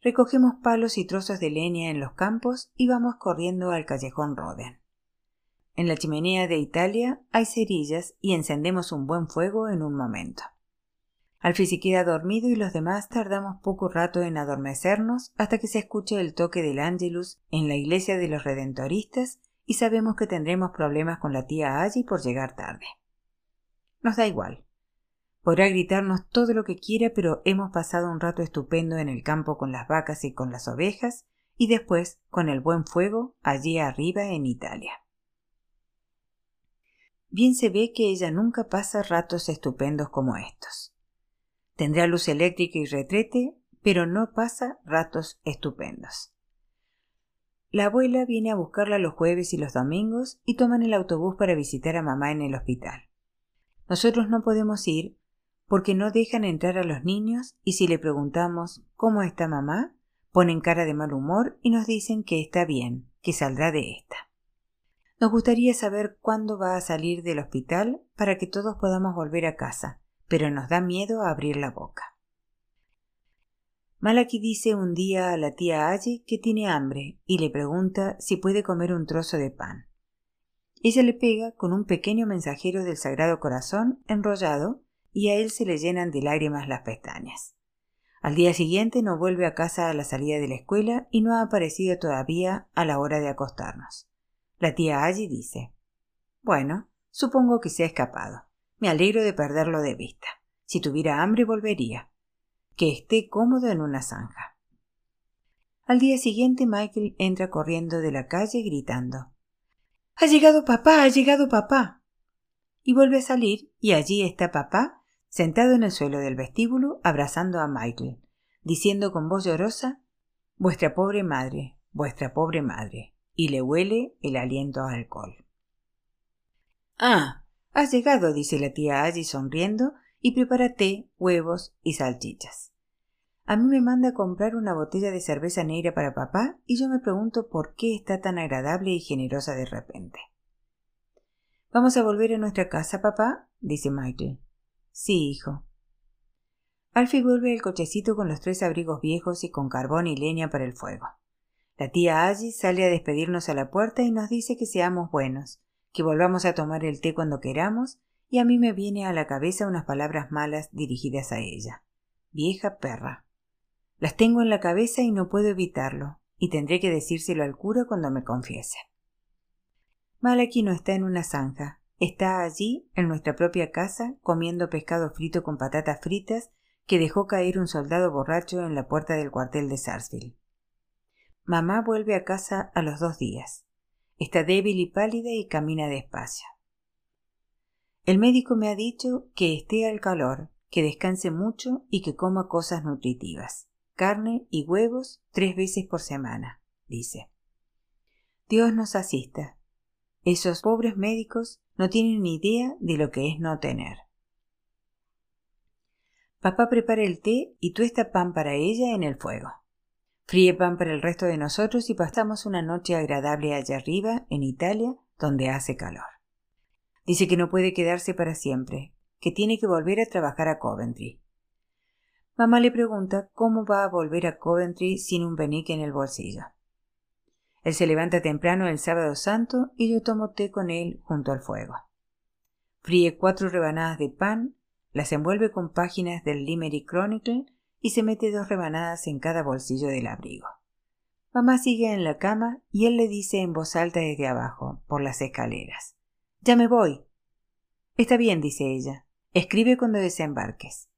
Recogemos palos y trozos de leña en los campos y vamos corriendo al callejón Roden. En la chimenea de Italia hay cerillas y encendemos un buen fuego en un momento. Alfie se queda dormido y los demás tardamos poco rato en adormecernos hasta que se escuche el toque del Angelus en la iglesia de los Redentoristas y sabemos que tendremos problemas con la tía Allí por llegar tarde. Nos da igual. Podrá gritarnos todo lo que quiera, pero hemos pasado un rato estupendo en el campo con las vacas y con las ovejas, y después con el buen fuego allí arriba en Italia. Bien se ve que ella nunca pasa ratos estupendos como estos. Tendrá luz eléctrica y retrete, pero no pasa ratos estupendos. La abuela viene a buscarla los jueves y los domingos y toman el autobús para visitar a mamá en el hospital. Nosotros no podemos ir porque no dejan entrar a los niños y si le preguntamos ¿Cómo está mamá? ponen cara de mal humor y nos dicen que está bien, que saldrá de esta. Nos gustaría saber cuándo va a salir del hospital para que todos podamos volver a casa, pero nos da miedo abrir la boca. Malaki dice un día a la tía Allí que tiene hambre y le pregunta si puede comer un trozo de pan. Ella le pega con un pequeño mensajero del Sagrado Corazón enrollado y a él se le llenan de lágrimas las pestañas. Al día siguiente no vuelve a casa a la salida de la escuela y no ha aparecido todavía a la hora de acostarnos. La tía Allí dice Bueno, supongo que se ha escapado. Me alegro de perderlo de vista. Si tuviera hambre volvería. Que esté cómodo en una zanja. Al día siguiente Michael entra corriendo de la calle gritando Ha llegado papá. ha llegado papá. y vuelve a salir y allí está papá sentado en el suelo del vestíbulo abrazando a Michael, diciendo con voz llorosa Vuestra pobre madre, vuestra pobre madre, y le huele el aliento a alcohol. Ah, Has llegado, dice la tía allí sonriendo, y prepara té, huevos y salchichas. A mí me manda a comprar una botella de cerveza negra para papá y yo me pregunto por qué está tan agradable y generosa de repente. ¿Vamos a volver a nuestra casa, papá? dice Michael. Sí, hijo. Alfie vuelve al cochecito con los tres abrigos viejos y con carbón y leña para el fuego. La tía Allí sale a despedirnos a la puerta y nos dice que seamos buenos, que volvamos a tomar el té cuando queramos, y a mí me viene a la cabeza unas palabras malas dirigidas a ella. Vieja perra. Las tengo en la cabeza y no puedo evitarlo, y tendré que decírselo al cura cuando me confiese. Malaki no está en una zanja, está allí, en nuestra propia casa, comiendo pescado frito con patatas fritas que dejó caer un soldado borracho en la puerta del cuartel de Sarsfield. Mamá vuelve a casa a los dos días. Está débil y pálida y camina despacio. El médico me ha dicho que esté al calor, que descanse mucho y que coma cosas nutritivas, carne y huevos tres veces por semana, dice. Dios nos asista. Esos pobres médicos no tienen ni idea de lo que es no tener. Papá prepara el té y tuesta pan para ella en el fuego. Fríe pan para el resto de nosotros y pasamos una noche agradable allá arriba, en Italia, donde hace calor. Dice que no puede quedarse para siempre, que tiene que volver a trabajar a Coventry. Mamá le pregunta cómo va a volver a Coventry sin un benique en el bolsillo. Él se levanta temprano el sábado santo y yo tomo té con él junto al fuego. Fríe cuatro rebanadas de pan, las envuelve con páginas del Limerick Chronicle y se mete dos rebanadas en cada bolsillo del abrigo. Mamá sigue en la cama y él le dice en voz alta desde abajo, por las escaleras. Ya me voy. Está bien, dice ella. Escribe cuando desembarques.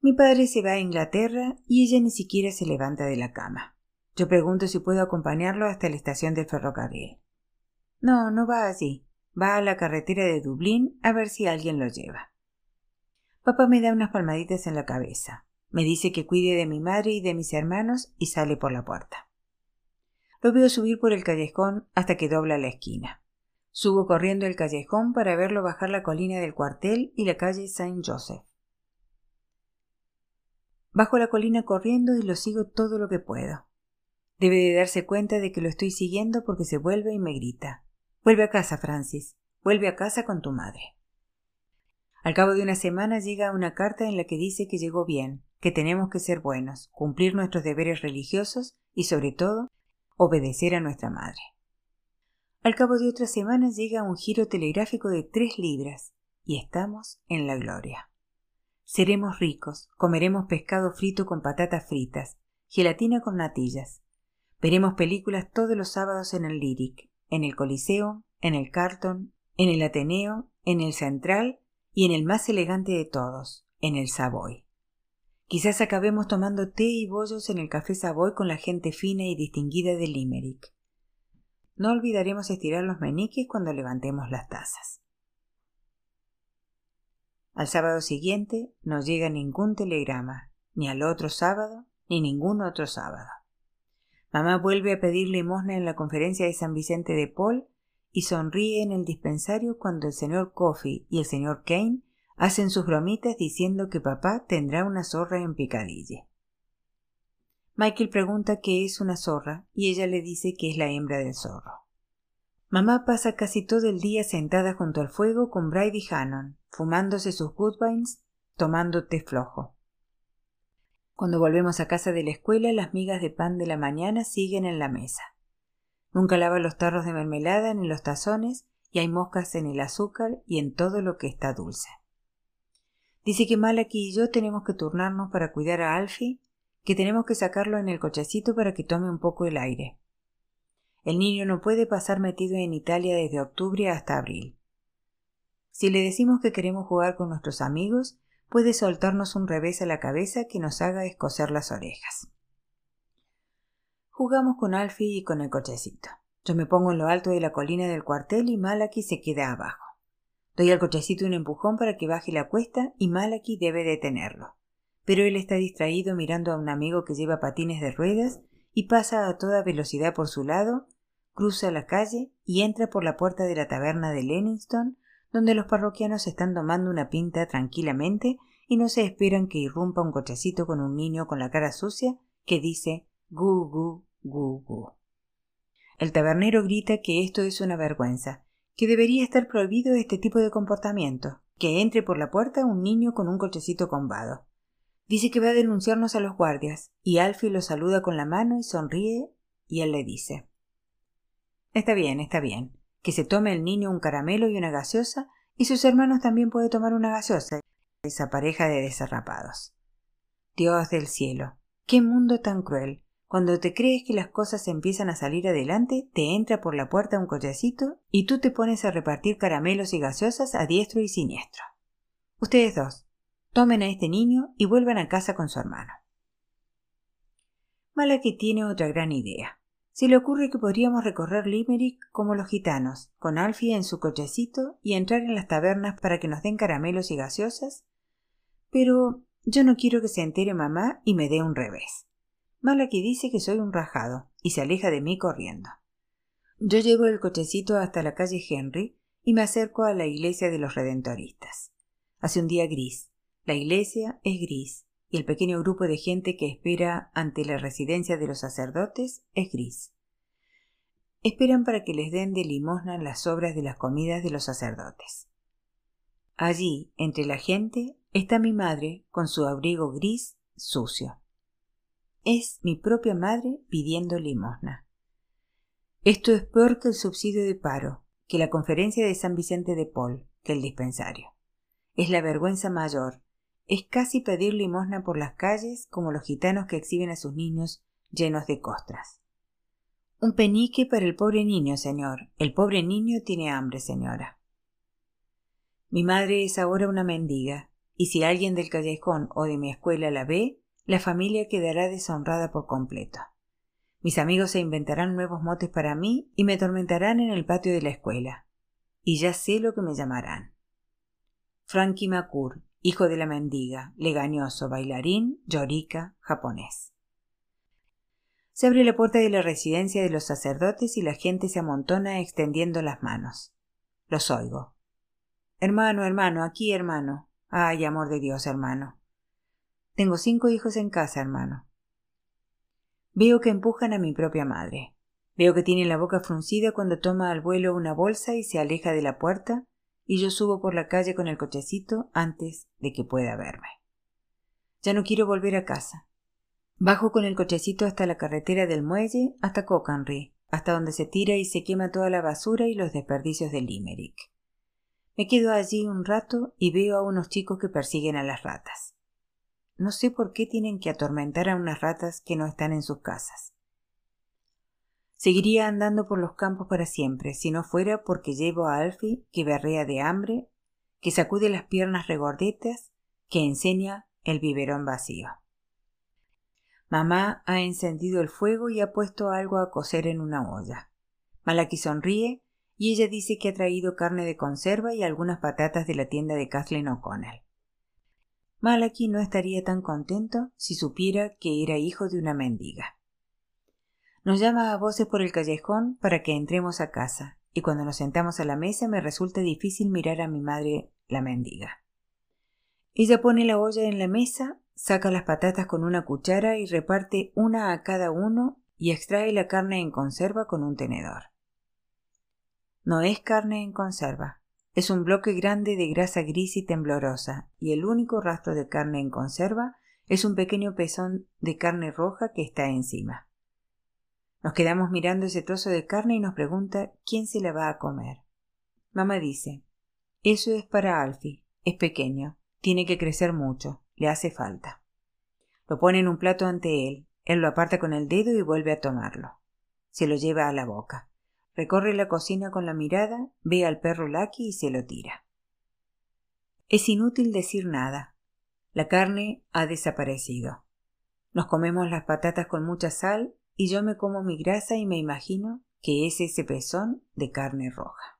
Mi padre se va a Inglaterra y ella ni siquiera se levanta de la cama. Yo pregunto si puedo acompañarlo hasta la estación del ferrocarril. No, no va allí. Va a la carretera de Dublín a ver si alguien lo lleva. Papá me da unas palmaditas en la cabeza. Me dice que cuide de mi madre y de mis hermanos y sale por la puerta. Lo veo subir por el callejón hasta que dobla la esquina. Subo corriendo el callejón para verlo bajar la colina del cuartel y la calle Saint Joseph. Bajo la colina corriendo y lo sigo todo lo que puedo. Debe de darse cuenta de que lo estoy siguiendo porque se vuelve y me grita. Vuelve a casa, Francis. Vuelve a casa con tu madre. Al cabo de una semana llega una carta en la que dice que llegó bien, que tenemos que ser buenos, cumplir nuestros deberes religiosos y, sobre todo, obedecer a nuestra madre. Al cabo de otra semana llega un giro telegráfico de tres libras y estamos en la gloria. Seremos ricos, comeremos pescado frito con patatas fritas, gelatina con natillas. Veremos películas todos los sábados en el Lyric, en el Coliseo, en el Carlton, en el Ateneo, en el Central y en el más elegante de todos, en el Savoy. Quizás acabemos tomando té y bollos en el café Savoy con la gente fina y distinguida de Limerick. No olvidaremos estirar los meniques cuando levantemos las tazas. Al sábado siguiente no llega ningún telegrama, ni al otro sábado, ni ningún otro sábado. Mamá vuelve a pedir limosna en la conferencia de San Vicente de Paul y sonríe en el dispensario cuando el señor Coffey y el señor Kane hacen sus bromitas diciendo que papá tendrá una zorra en picadille. Michael pregunta qué es una zorra y ella le dice que es la hembra del zorro. Mamá pasa casi todo el día sentada junto al fuego con Brady Hannon, fumándose sus Woodbines, tomando té flojo. Cuando volvemos a casa de la escuela, las migas de pan de la mañana siguen en la mesa. Nunca lava los tarros de mermelada ni los tazones, y hay moscas en el azúcar y en todo lo que está dulce. Dice que Malaki y yo tenemos que turnarnos para cuidar a Alfie, que tenemos que sacarlo en el cochecito para que tome un poco el aire. El niño no puede pasar metido en Italia desde octubre hasta abril. Si le decimos que queremos jugar con nuestros amigos, puede soltarnos un revés a la cabeza que nos haga escocer las orejas. Jugamos con Alfie y con el cochecito. Yo me pongo en lo alto de la colina del cuartel y Malaki se queda abajo. Doy al cochecito un empujón para que baje la cuesta y Malaki debe detenerlo. Pero él está distraído mirando a un amigo que lleva patines de ruedas y pasa a toda velocidad por su lado, cruza la calle y entra por la puerta de la taberna de Lenningston donde los parroquianos están tomando una pinta tranquilamente y no se esperan que irrumpa un cochecito con un niño con la cara sucia que dice gu El tabernero grita que esto es una vergüenza, que debería estar prohibido este tipo de comportamiento, que entre por la puerta un niño con un cochecito combado. Dice que va a denunciarnos a los guardias, y Alfie lo saluda con la mano y sonríe, y él le dice Está bien, está bien que se tome el niño un caramelo y una gaseosa, y sus hermanos también puede tomar una gaseosa, esa pareja de desarrapados. Dios del cielo, qué mundo tan cruel. Cuando te crees que las cosas empiezan a salir adelante, te entra por la puerta un collecito y tú te pones a repartir caramelos y gaseosas a diestro y siniestro. Ustedes dos, tomen a este niño y vuelvan a casa con su hermano. Mala que tiene otra gran idea. Se le ocurre que podríamos recorrer Limerick como los gitanos, con Alfie en su cochecito y entrar en las tabernas para que nos den caramelos y gaseosas. Pero yo no quiero que se entere mamá y me dé un revés. Malaki dice que soy un rajado y se aleja de mí corriendo. Yo llevo el cochecito hasta la calle Henry y me acerco a la iglesia de los redentoristas. Hace un día gris. La iglesia es gris y el pequeño grupo de gente que espera ante la residencia de los sacerdotes es gris. Esperan para que les den de limosna las obras de las comidas de los sacerdotes. Allí, entre la gente, está mi madre con su abrigo gris sucio. Es mi propia madre pidiendo limosna. Esto es peor que el subsidio de paro, que la conferencia de San Vicente de Paul, que el dispensario. Es la vergüenza mayor, es casi pedir limosna por las calles como los gitanos que exhiben a sus niños llenos de costras. Un penique para el pobre niño, señor. El pobre niño tiene hambre, señora. Mi madre es ahora una mendiga, y si alguien del callejón o de mi escuela la ve, la familia quedará deshonrada por completo. Mis amigos se inventarán nuevos motes para mí y me atormentarán en el patio de la escuela. Y ya sé lo que me llamarán. Frankie Macur, hijo de la mendiga, legañoso, bailarín, llorica, japonés. Se abre la puerta de la residencia de los sacerdotes y la gente se amontona extendiendo las manos. Los oigo. Hermano, hermano, aquí, hermano. Ay, amor de Dios, hermano. Tengo cinco hijos en casa, hermano. Veo que empujan a mi propia madre. Veo que tiene la boca fruncida cuando toma al vuelo una bolsa y se aleja de la puerta y yo subo por la calle con el cochecito antes de que pueda verme. Ya no quiero volver a casa. Bajo con el cochecito hasta la carretera del muelle, hasta Cocanry, hasta donde se tira y se quema toda la basura y los desperdicios de Limerick. Me quedo allí un rato y veo a unos chicos que persiguen a las ratas. No sé por qué tienen que atormentar a unas ratas que no están en sus casas. Seguiría andando por los campos para siempre, si no fuera porque llevo a Alfie, que berrea de hambre, que sacude las piernas regordetas, que enseña el biberón vacío. Mamá ha encendido el fuego y ha puesto algo a cocer en una olla. Malaki sonríe y ella dice que ha traído carne de conserva y algunas patatas de la tienda de Kathleen O'Connell. Malaki no estaría tan contento si supiera que era hijo de una mendiga. Nos llama a voces por el callejón para que entremos a casa, y cuando nos sentamos a la mesa me resulta difícil mirar a mi madre la mendiga. Ella pone la olla en la mesa, saca las patatas con una cuchara y reparte una a cada uno y extrae la carne en conserva con un tenedor. No es carne en conserva, es un bloque grande de grasa gris y temblorosa, y el único rastro de carne en conserva es un pequeño pezón de carne roja que está encima. Nos quedamos mirando ese trozo de carne y nos pregunta quién se la va a comer. Mamá dice Eso es para Alfie. Es pequeño. Tiene que crecer mucho. Le hace falta. Lo pone en un plato ante él. Él lo aparta con el dedo y vuelve a tomarlo. Se lo lleva a la boca. Recorre la cocina con la mirada, ve al perro Lucky y se lo tira. Es inútil decir nada. La carne ha desaparecido. Nos comemos las patatas con mucha sal y yo me como mi grasa y me imagino que es ese pezón de carne roja.